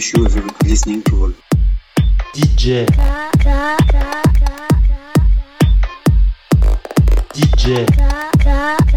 wish you a very good listening to all. DJ. DJ. DJ.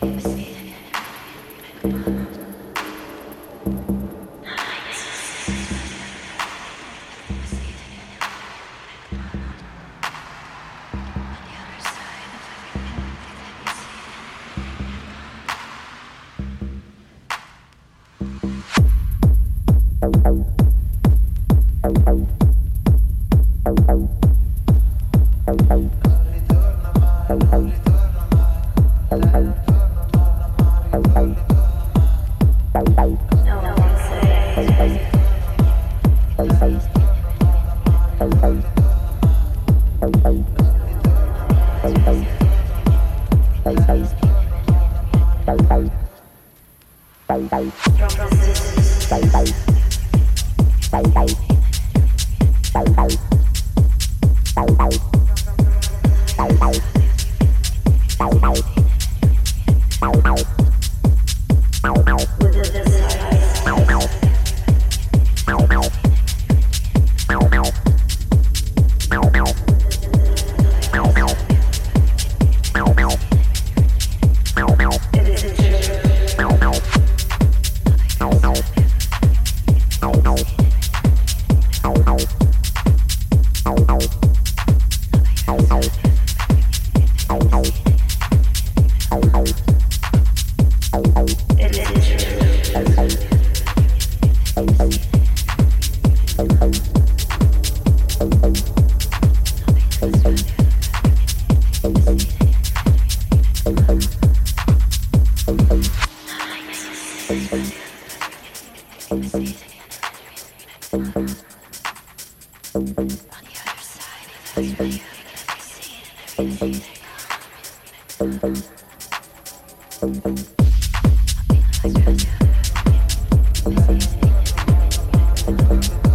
let me see. Bye. Thank you.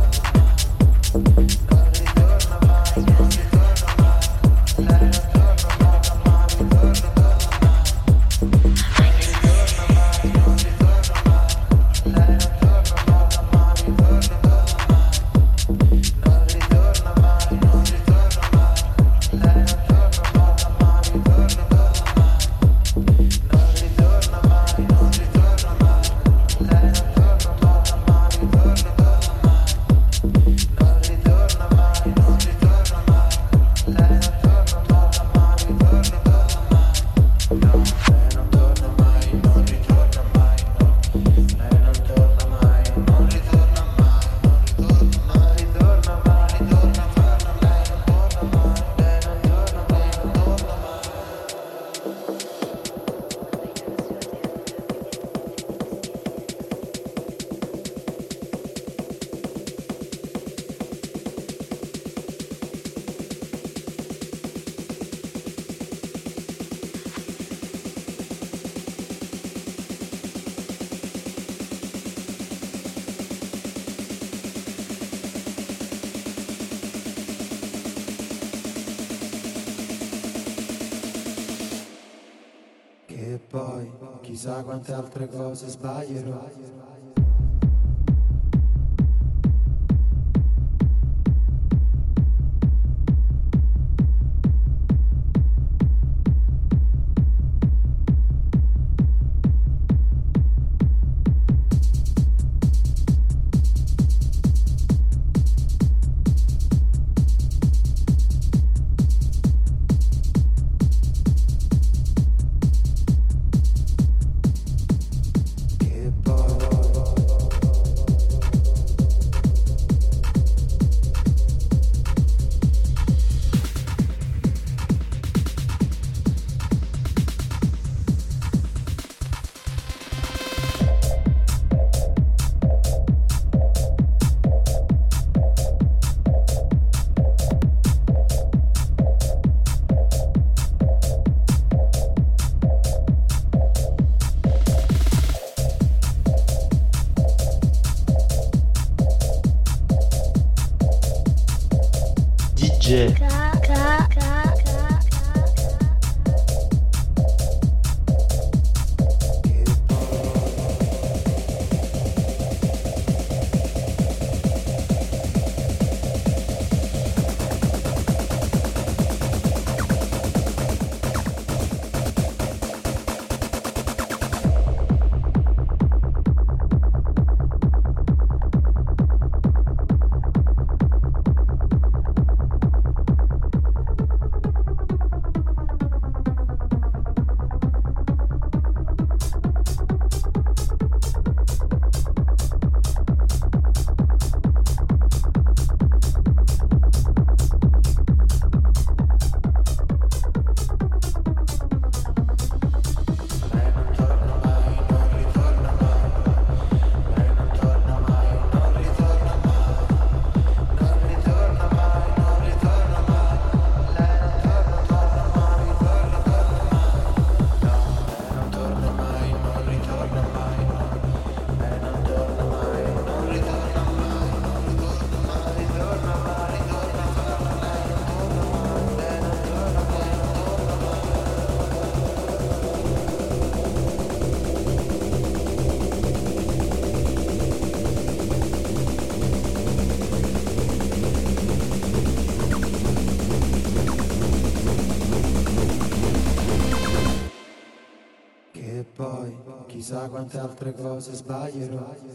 Quante altre cose sbaglierò.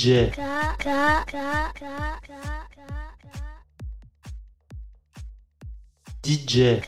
DJ DJ